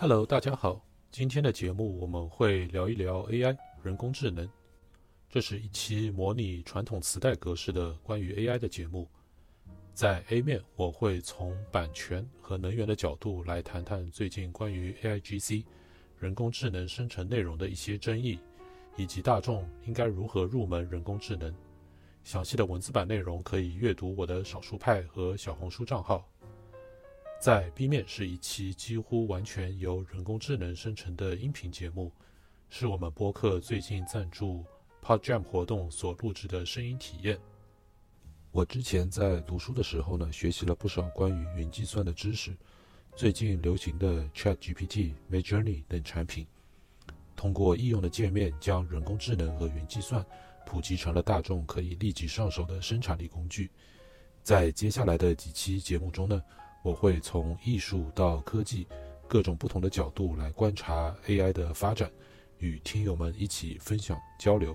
Hello，大家好。今天的节目我们会聊一聊 AI 人工智能。这是一期模拟传统磁带格式的关于 AI 的节目。在 A 面，我会从版权和能源的角度来谈谈最近关于 AIGC 人工智能生成内容的一些争议，以及大众应该如何入门人工智能。详细的文字版内容可以阅读我的少数派和小红书账号。在 B 面是一期几乎完全由人工智能生成的音频节目，是我们播客最近赞助 PodJam 活动所录制的声音体验。我之前在读书的时候呢，学习了不少关于云计算的知识。最近流行的 ChatGPT、Midjourney 等产品，通过易用的界面，将人工智能和云计算普及成了大众可以立即上手的生产力工具。在接下来的几期节目中呢。我会从艺术到科技，各种不同的角度来观察 AI 的发展，与听友们一起分享交流。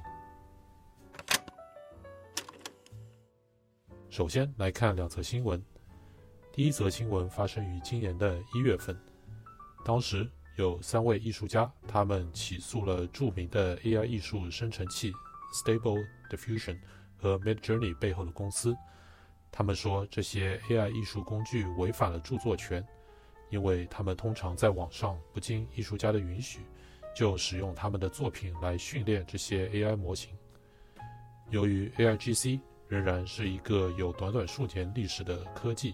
首先来看两则新闻。第一则新闻发生于今年的一月份，当时有三位艺术家，他们起诉了著名的 AI 艺术生成器 Stable Diffusion 和 Midjourney 背后的公司。他们说这些 AI 艺术工具违反了著作权，因为他们通常在网上不经艺术家的允许就使用他们的作品来训练这些 AI 模型。由于 AIGC 仍然是一个有短短数年历史的科技，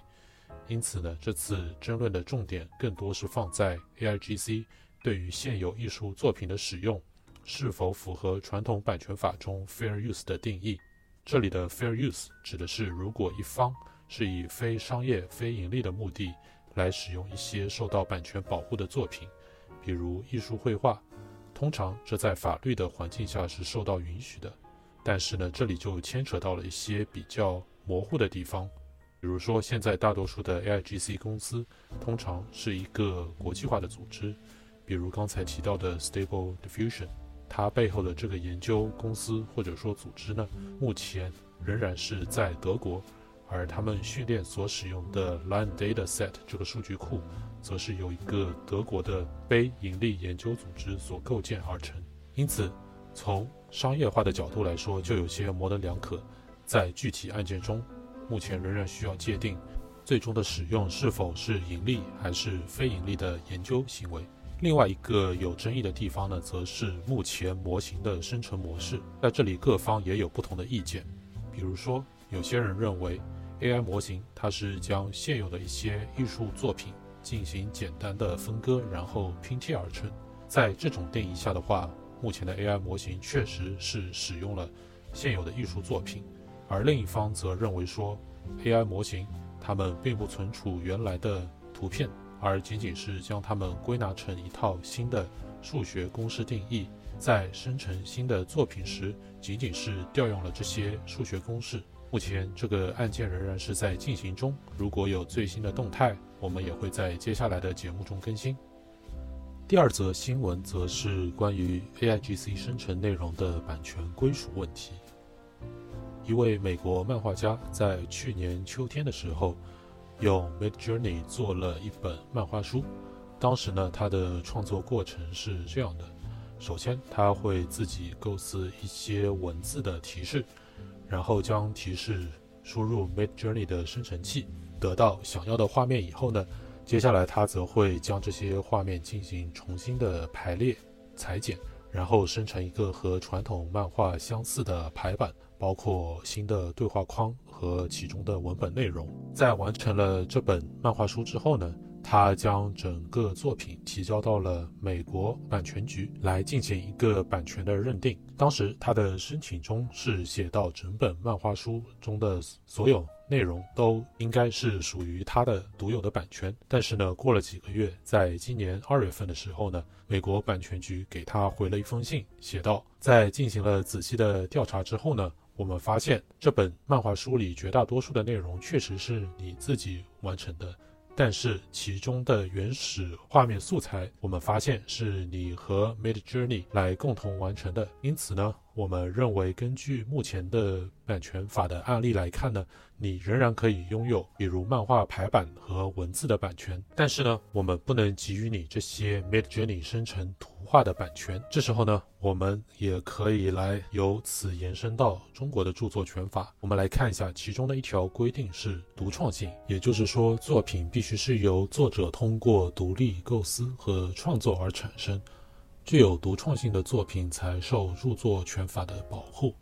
因此呢，这次争论的重点更多是放在 AIGC 对于现有艺术作品的使用是否符合传统版权法中 Fair Use 的定义。这里的 fair use 指的是，如果一方是以非商业、非盈利的目的来使用一些受到版权保护的作品，比如艺术绘画，通常这在法律的环境下是受到允许的。但是呢，这里就牵扯到了一些比较模糊的地方，比如说，现在大多数的 AIGC 公司通常是一个国际化的组织，比如刚才提到的 Stable Diffusion。它背后的这个研究公司或者说组织呢，目前仍然是在德国，而他们训练所使用的 Line Data Set 这个数据库，则是由一个德国的非盈利研究组织所构建而成。因此，从商业化的角度来说，就有些模棱两可。在具体案件中，目前仍然需要界定最终的使用是否是盈利还是非盈利的研究行为。另外一个有争议的地方呢，则是目前模型的生成模式，在这里各方也有不同的意见。比如说，有些人认为 AI 模型它是将现有的一些艺术作品进行简单的分割，然后拼贴而成。在这种定义下的话，目前的 AI 模型确实是使用了现有的艺术作品。而另一方则认为说，AI 模型它们并不存储原来的图片。而仅仅是将它们归纳成一套新的数学公式定义，在生成新的作品时，仅仅是调用了这些数学公式。目前这个案件仍然是在进行中，如果有最新的动态，我们也会在接下来的节目中更新。第二则新闻则是关于 AIGC 生成内容的版权归属问题。一位美国漫画家在去年秋天的时候。用 Midjourney 做了一本漫画书。当时呢，他的创作过程是这样的：首先，他会自己构思一些文字的提示，然后将提示输入 Midjourney 的生成器，得到想要的画面以后呢，接下来他则会将这些画面进行重新的排列、裁剪，然后生成一个和传统漫画相似的排版。包括新的对话框和其中的文本内容。在完成了这本漫画书之后呢，他将整个作品提交到了美国版权局来进行一个版权的认定。当时他的申请中是写到，整本漫画书中的所有内容都应该是属于他的独有的版权。但是呢，过了几个月，在今年二月份的时候呢，美国版权局给他回了一封信，写道，在进行了仔细的调查之后呢。我们发现这本漫画书里绝大多数的内容确实是你自己完成的，但是其中的原始画面素材，我们发现是你和 Mid Journey 来共同完成的。因此呢，我们认为根据目前的版权法的案例来看呢，你仍然可以拥有比如漫画排版和文字的版权。但是呢，我们不能给予你这些 Mid Journey 生成图画的版权。这时候呢，我们也可以来由此延伸到中国的著作权法。我们来看一下其中的一条规定是独创性，也就是说作品必须。是由作者通过独立构思和创作而产生，具有独创性的作品才受著作权法的保护。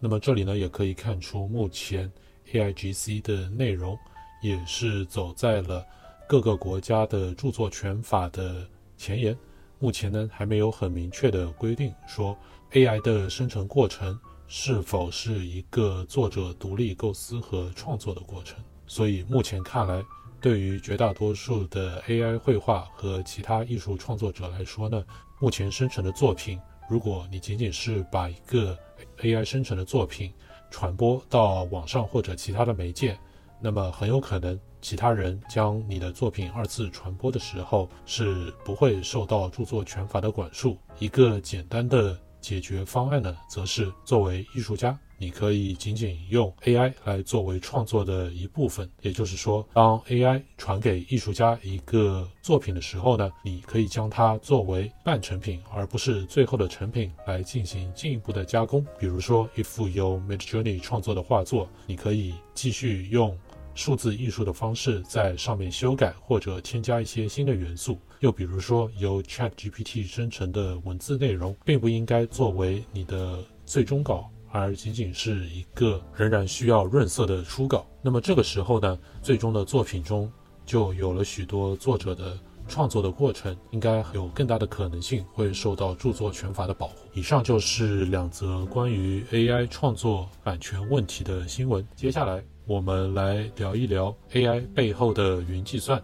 那么这里呢，也可以看出，目前 AIGC 的内容也是走在了各个国家的著作权法的前沿。目前呢，还没有很明确的规定说 AI 的生成过程是否是一个作者独立构思和创作的过程。所以目前看来。对于绝大多数的 AI 绘画和其他艺术创作者来说呢，目前生成的作品，如果你仅仅是把一个 AI 生成的作品传播到网上或者其他的媒介，那么很有可能其他人将你的作品二次传播的时候是不会受到著作权法的管束。一个简单的解决方案呢，则是作为艺术家。你可以仅仅用 AI 来作为创作的一部分，也就是说，当 AI 传给艺术家一个作品的时候呢，你可以将它作为半成品，而不是最后的成品来进行进一步的加工。比如说，一幅由 Midjourney 创作的画作，你可以继续用数字艺术的方式在上面修改或者添加一些新的元素。又比如说，由 ChatGPT 生成的文字内容，并不应该作为你的最终稿。而仅仅是一个仍然需要润色的初稿。那么这个时候呢，最终的作品中就有了许多作者的创作的过程，应该有更大的可能性会受到著作权法的保护。以上就是两则关于 AI 创作版权问题的新闻。接下来我们来聊一聊 AI 背后的云计算。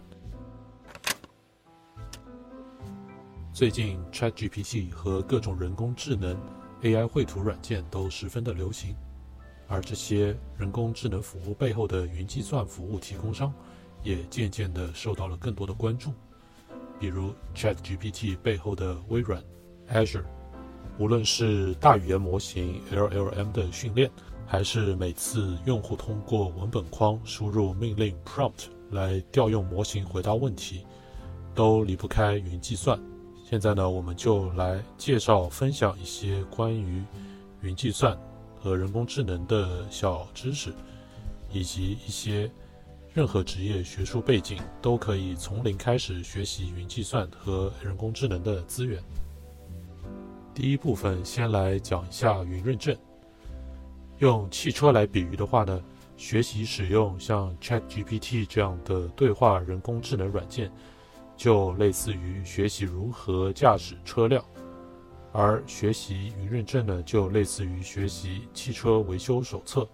最近 ChatGPT 和各种人工智能。AI 绘图软件都十分的流行，而这些人工智能服务背后的云计算服务提供商，也渐渐的受到了更多的关注。比如 ChatGPT 背后的微软 Azure，无论是大语言模型 LLM 的训练，还是每次用户通过文本框输入命令 prompt 来调用模型回答问题，都离不开云计算。现在呢，我们就来介绍分享一些关于云计算和人工智能的小知识，以及一些任何职业学术背景都可以从零开始学习云计算和人工智能的资源。第一部分先来讲一下云认证。用汽车来比喻的话呢，学习使用像 ChatGPT 这样的对话人工智能软件。就类似于学习如何驾驶车辆，而学习云认证呢，就类似于学习汽车维修手册，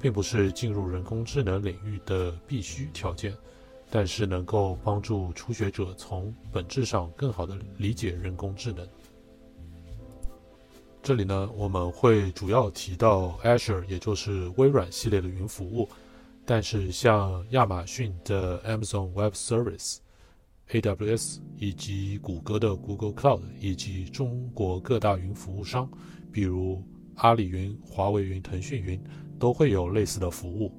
并不是进入人工智能领域的必须条件，但是能够帮助初学者从本质上更好的理解人工智能。这里呢，我们会主要提到 Azure，也就是微软系列的云服务，但是像亚马逊的 Amazon Web Service。AWS 以及谷歌的 Google Cloud 以及中国各大云服务商，比如阿里云、华为云、腾讯云，都会有类似的服务。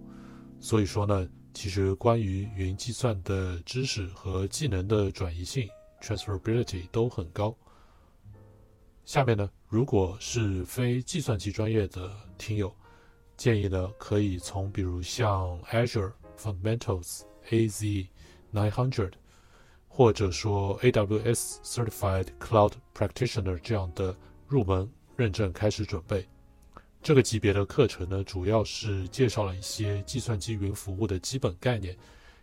所以说呢，其实关于云计算的知识和技能的转移性 （transferability） 都很高。下面呢，如果是非计算机专业的听友，建议呢可以从比如像 Azure Fundamentals AZ Nine Hundred。或者说 AWS Certified Cloud Practitioner 这样的入门认证开始准备。这个级别的课程呢，主要是介绍了一些计算机云服务的基本概念，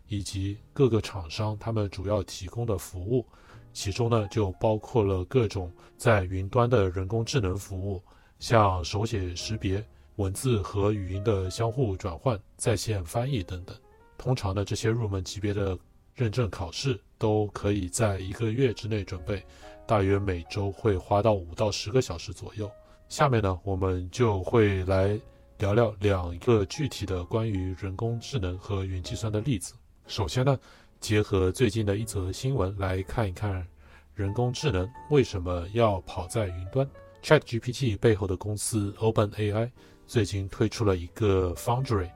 以及各个厂商他们主要提供的服务。其中呢，就包括了各种在云端的人工智能服务，像手写识别、文字和语音的相互转换、在线翻译等等。通常呢，这些入门级别的认证考试。都可以在一个月之内准备，大约每周会花到五到十个小时左右。下面呢，我们就会来聊聊两个具体的关于人工智能和云计算的例子。首先呢，结合最近的一则新闻来看一看，人工智能为什么要跑在云端？ChatGPT 背后的公司 OpenAI 最近推出了一个 Foundry，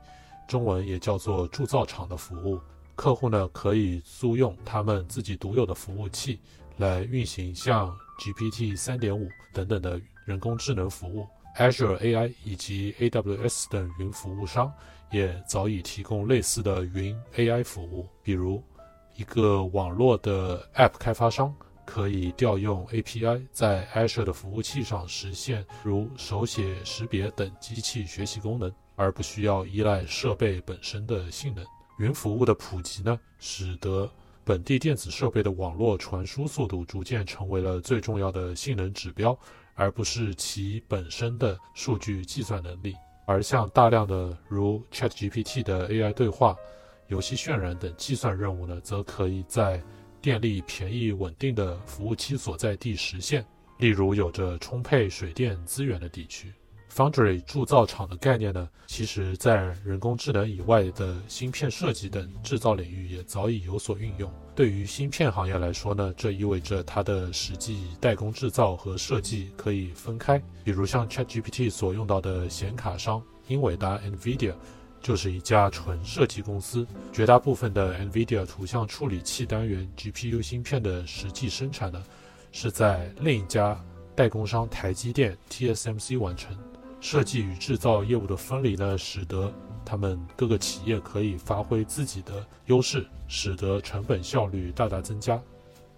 中文也叫做铸造厂的服务。客户呢可以租用他们自己独有的服务器来运行像 GPT 3.5等等的人工智能服务。Azure AI 以及 AWS 等云服务商。也早已提供类似的云 AI 服务，比如一个网络的 App 开发商可以调用 API，在 Azure 的服务器上实现如手写识别等机器学习功能，而不需要依赖设备本身的性能。云服务的普及呢，使得本地电子设备的网络传输速度逐渐成为了最重要的性能指标，而不是其本身的数据计算能力。而像大量的如 ChatGPT 的 AI 对话、游戏渲染等计算任务呢，则可以在电力便宜稳定的服务器所在地实现，例如有着充沛水电资源的地区。Foundry 铸造厂的概念呢，其实在人工智能以外的芯片设计等制造领域也早已有所运用。对于芯片行业来说呢，这意味着它的实际代工制造和设计可以分开。比如像 ChatGPT 所用到的显卡商英伟达 （NVIDIA） 就是一家纯设计公司，绝大部分的 NVIDIA 图像处理器单元 GPU 芯片的实际生产呢，是在另一家代工商台积电 TSMC 完成。设计与制造业务的分离呢，使得他们各个企业可以发挥自己的优势，使得成本效率大大增加。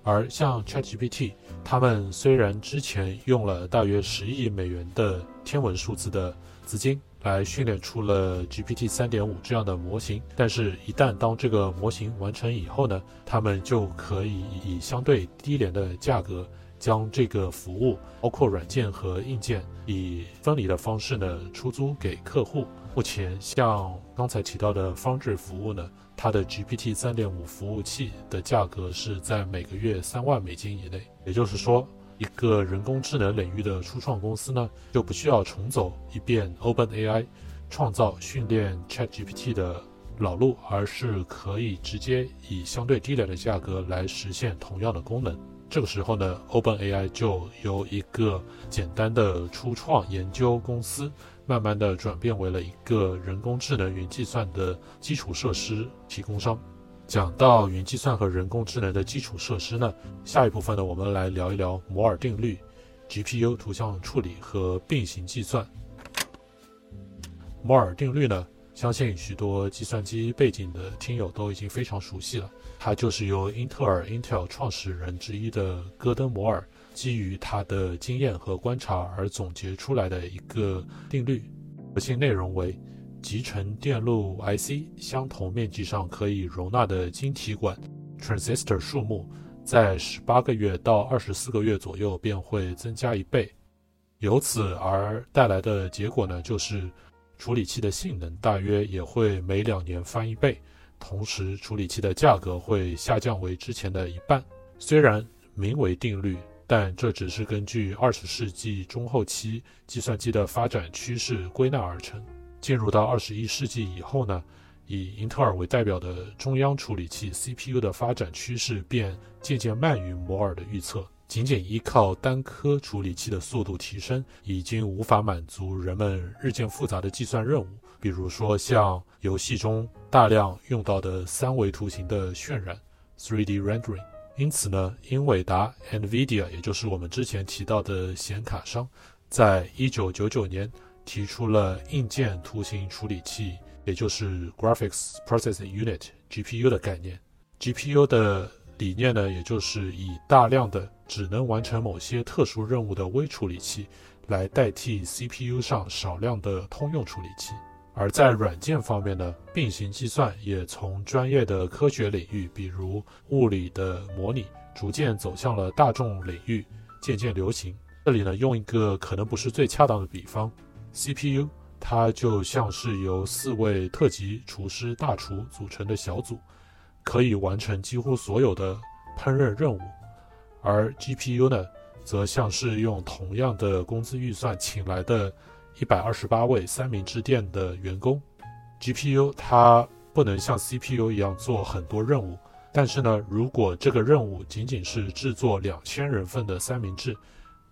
而像 ChatGPT，他们虽然之前用了大约十亿美元的天文数字的资金来训练出了 GPT 三点五这样的模型，但是，一旦当这个模型完成以后呢，他们就可以以相对低廉的价格。将这个服务，包括软件和硬件，以分离的方式呢出租给客户。目前，像刚才提到的 Foundry 服务呢，它的 GPT 3.5服务器的价格是在每个月三万美金以内。也就是说，一个人工智能领域的初创公司呢，就不需要重走一遍 OpenAI 创造训练 ChatGPT 的老路，而是可以直接以相对低廉的价格来实现同样的功能。这个时候呢，OpenAI 就由一个简单的初创研究公司，慢慢的转变为了一个人工智能云计算的基础设施提供商。讲到云计算和人工智能的基础设施呢，下一部分呢，我们来聊一聊摩尔定律、GPU 图像处理和并行计算。摩尔定律呢？相信许多计算机背景的听友都已经非常熟悉了，它就是由英特尔 Intel 创始人之一的戈登·摩尔基于他的经验和观察而总结出来的一个定律。核心内容为：集成电路 IC 相同面积上可以容纳的晶体管 transistor 数目，在十八个月到二十四个月左右便会增加一倍。由此而带来的结果呢，就是。处理器的性能大约也会每两年翻一倍，同时处理器的价格会下降为之前的一半。虽然名为定律，但这只是根据二十世纪中后期计算机的发展趋势归纳而成。进入到二十一世纪以后呢，以英特尔为代表的中央处理器 CPU 的发展趋势便渐渐慢于摩尔的预测。仅仅依靠单颗处理器的速度提升，已经无法满足人们日渐复杂的计算任务，比如说像游戏中大量用到的三维图形的渲染 （3D rendering）。因此呢，英伟达 （NVIDIA） 也就是我们之前提到的显卡商，在一九九九年提出了硬件图形处理器，也就是 Graphics Processing Unit（GPU） 的概念。GPU 的理念呢，也就是以大量的只能完成某些特殊任务的微处理器来代替 CPU 上少量的通用处理器。而在软件方面呢，并行计算也从专业的科学领域，比如物理的模拟，逐渐走向了大众领域，渐渐流行。这里呢，用一个可能不是最恰当的比方，CPU 它就像是由四位特级厨师大厨组成的小组。可以完成几乎所有的烹饪任务，而 GPU 呢，则像是用同样的工资预算请来的一百二十八位三明治店的员工。GPU 它不能像 CPU 一样做很多任务。但是呢，如果这个任务仅仅是制作两千人份的三明治，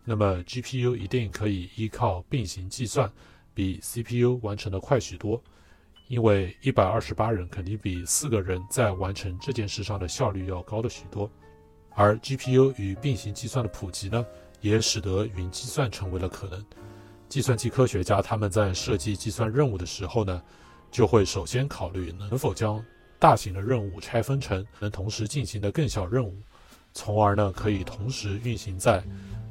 那么 GPU 一定可以依靠并行计算，比 CPU 完成的快许多。因为一百二十八人肯定比四个人在完成这件事上的效率要高的许多。而 GPU 与并行计算的普及呢，也使得云计算成为了可能。计算机科学家他们在设计计算任务的时候呢，就会首先考虑能否将大型的任务拆分成能同时进行的更小任务，从而呢可以同时运行在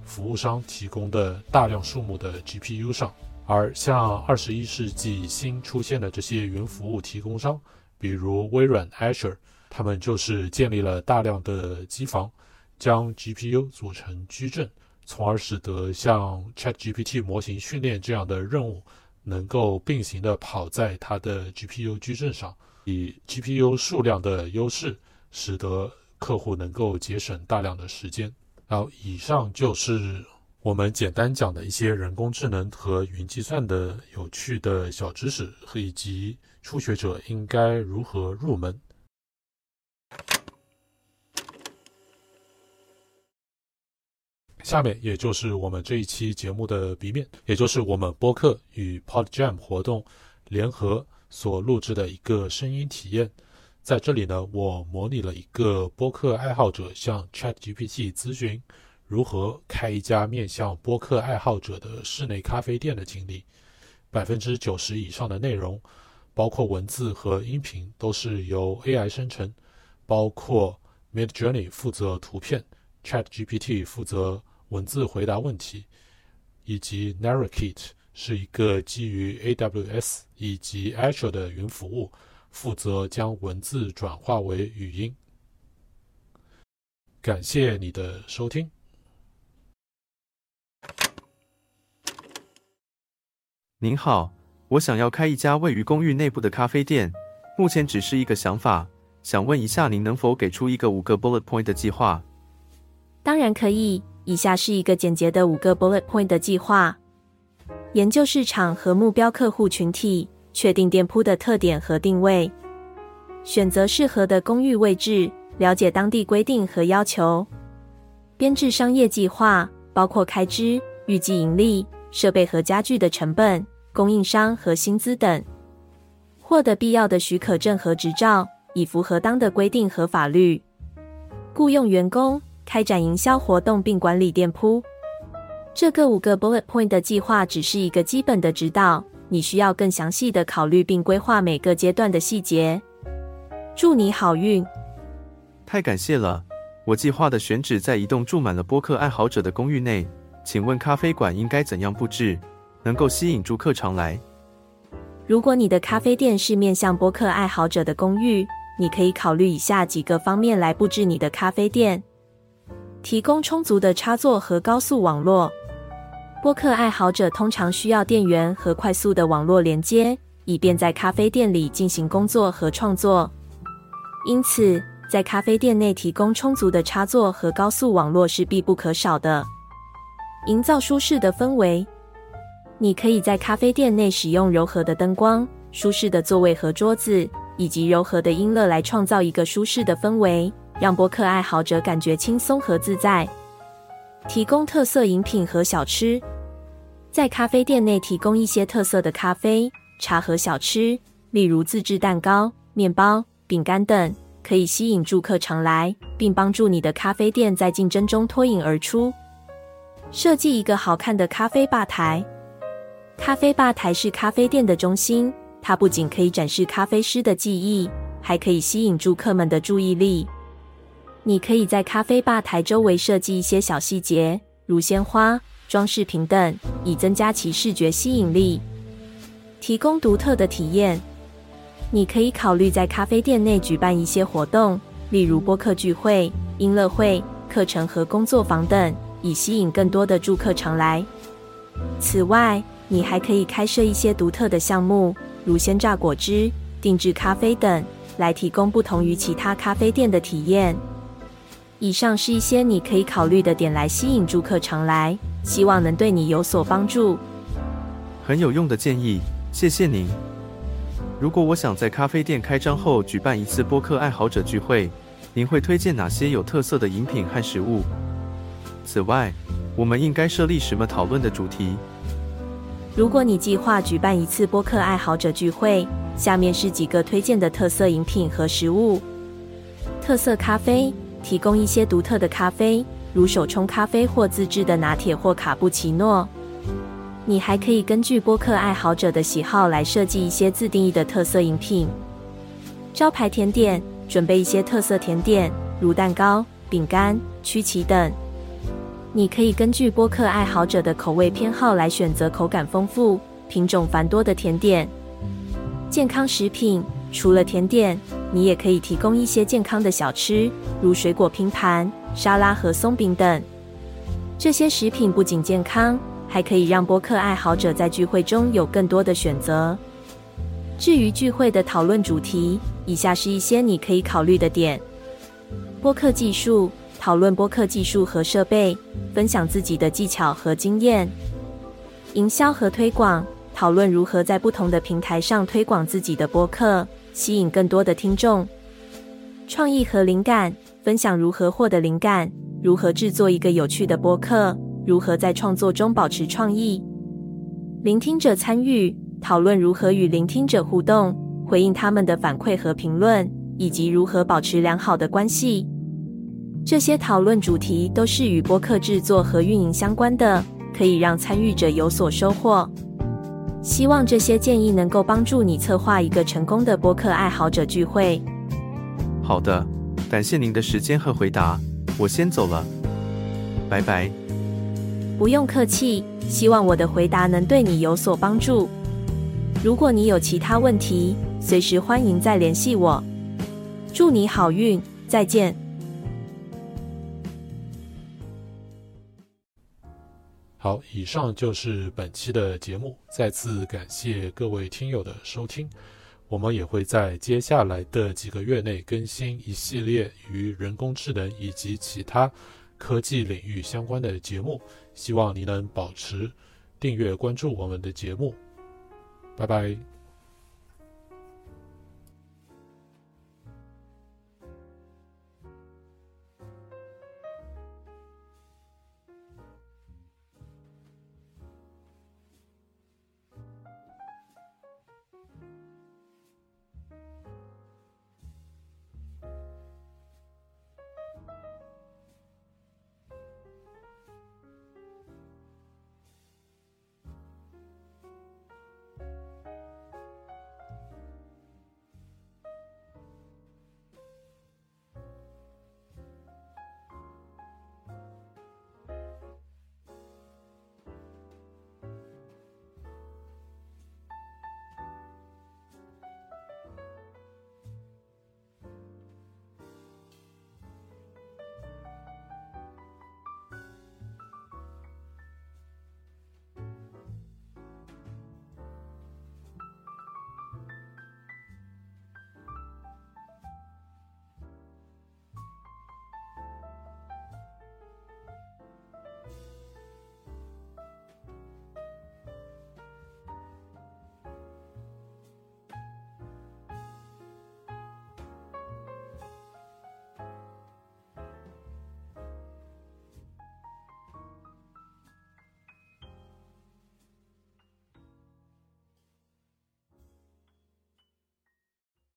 服务商提供的大量数目的 GPU 上。而像二十一世纪新出现的这些云服务提供商，比如微软 Azure，他们就是建立了大量的机房，将 GPU 组成矩阵。从而使得像 ChatGPT 模型训练这样的任务能够并行的跑在它的 GPU 矩阵上，以 GPU 数量的优势，使得客户能够节省大量的时间。然后，以上就是我们简单讲的一些人工智能和云计算的有趣的小知识，以及初学者应该如何入门。下面也就是我们这一期节目的 B 面，也就是我们播客与 PodJam 活动联合所录制的一个声音体验。在这里呢，我模拟了一个播客爱好者向 ChatGPT 咨询如何开一家面向播客爱好者的室内咖啡店的经历。百分之九十以上的内容，包括文字和音频，都是由 AI 生成，包括 Midjourney 负责图片，ChatGPT 负责。文字回答问题，以及 Narrate 是一个基于 AWS 以及 Azure 的云服务，负责将文字转化为语音。感谢你的收听。您好，我想要开一家位于公寓内部的咖啡店，目前只是一个想法，想问一下您能否给出一个五个 bullet point 的计划？当然可以。以下是一个简洁的五个 bullet point 的计划：研究市场和目标客户群体，确定店铺的特点和定位，选择适合的公寓位置，了解当地规定和要求，编制商业计划，包括开支、预计盈利、设备和家具的成本、供应商和薪资等，获得必要的许可证和执照，以符合当的规定和法律，雇佣员工。开展营销活动并管理店铺，这个五个 bullet point 的计划只是一个基本的指导，你需要更详细的考虑并规划每个阶段的细节。祝你好运！太感谢了。我计划的选址在一栋住满了播客爱好者的公寓内，请问咖啡馆应该怎样布置，能够吸引住客常来？如果你的咖啡店是面向播客爱好者的公寓，你可以考虑以下几个方面来布置你的咖啡店。提供充足的插座和高速网络。播客爱好者通常需要电源和快速的网络连接，以便在咖啡店里进行工作和创作。因此，在咖啡店内提供充足的插座和高速网络是必不可少的。营造舒适的氛围，你可以在咖啡店内使用柔和的灯光、舒适的座位和桌子，以及柔和的音乐来创造一个舒适的氛围。让播客爱好者感觉轻松和自在。提供特色饮品和小吃，在咖啡店内提供一些特色的咖啡、茶和小吃，例如自制蛋糕、面包、饼干等，可以吸引住客常来，并帮助你的咖啡店在竞争中脱颖而出。设计一个好看的咖啡吧台。咖啡吧台是咖啡店的中心，它不仅可以展示咖啡师的技艺，还可以吸引住客们的注意力。你可以在咖啡吧台周围设计一些小细节，如鲜花、装饰品等，以增加其视觉吸引力，提供独特的体验。你可以考虑在咖啡店内举办一些活动，例如播客聚会、音乐会、课程和工作坊等，以吸引更多的住客常来。此外，你还可以开设一些独特的项目，如鲜榨果汁、定制咖啡等，来提供不同于其他咖啡店的体验。以上是一些你可以考虑的点来吸引住客常来，希望能对你有所帮助。很有用的建议，谢谢您。如果我想在咖啡店开张后举办一次播客爱好者聚会，您会推荐哪些有特色的饮品和食物？此外，我们应该设立什么讨论的主题？如果你计划举办一次播客爱好者聚会，下面是几个推荐的特色饮品和食物：特色咖啡，提供一些独特的咖啡，如手冲咖啡或自制的拿铁或卡布奇诺。你还可以根据播客爱好者的喜好来设计一些自定义的特色饮品。招牌甜点，准备一些特色甜点，如蛋糕、饼干、曲奇等。你可以根据播客爱好者的口味偏好来选择口感丰富、品种繁多的甜点。健康食品，除了甜点，你也可以提供一些健康的小吃，如水果拼盘、沙拉和松饼等。这些食品不仅健康。还可以让播客爱好者在聚会中有更多的选择。至于聚会的讨论主题，以下是一些你可以考虑的点：播客技术，讨论播客技术和设备，分享自己的技巧和经验；营销和推广，讨论如何在不同的平台上推广自己的播客，吸引更多的听众；创意和灵感，分享如何获得灵感，如何制作一个有趣的播客。如何在创作中保持创意？聆听者参与讨论如何与聆听者互动，回应他们的反馈和评论，以及如何保持良好的关系。这些讨论主题都是与播客制作和运营相关的，可以让参与者有所收获。希望这些建议能够帮助你策划一个成功的播客爱好者聚会。好的，感谢您的时间和回答，我先走了，拜拜。不用客气，希望我的回答能对你有所帮助。如果你有其他问题，随时欢迎再联系我。祝你好运，再见。好，以上就是本期的节目，再次感谢各位听友的收听。我们也会在接下来的几个月内更新一系列与人工智能以及其他科技领域相关的节目。希望您能保持订阅关注我们的节目，拜拜。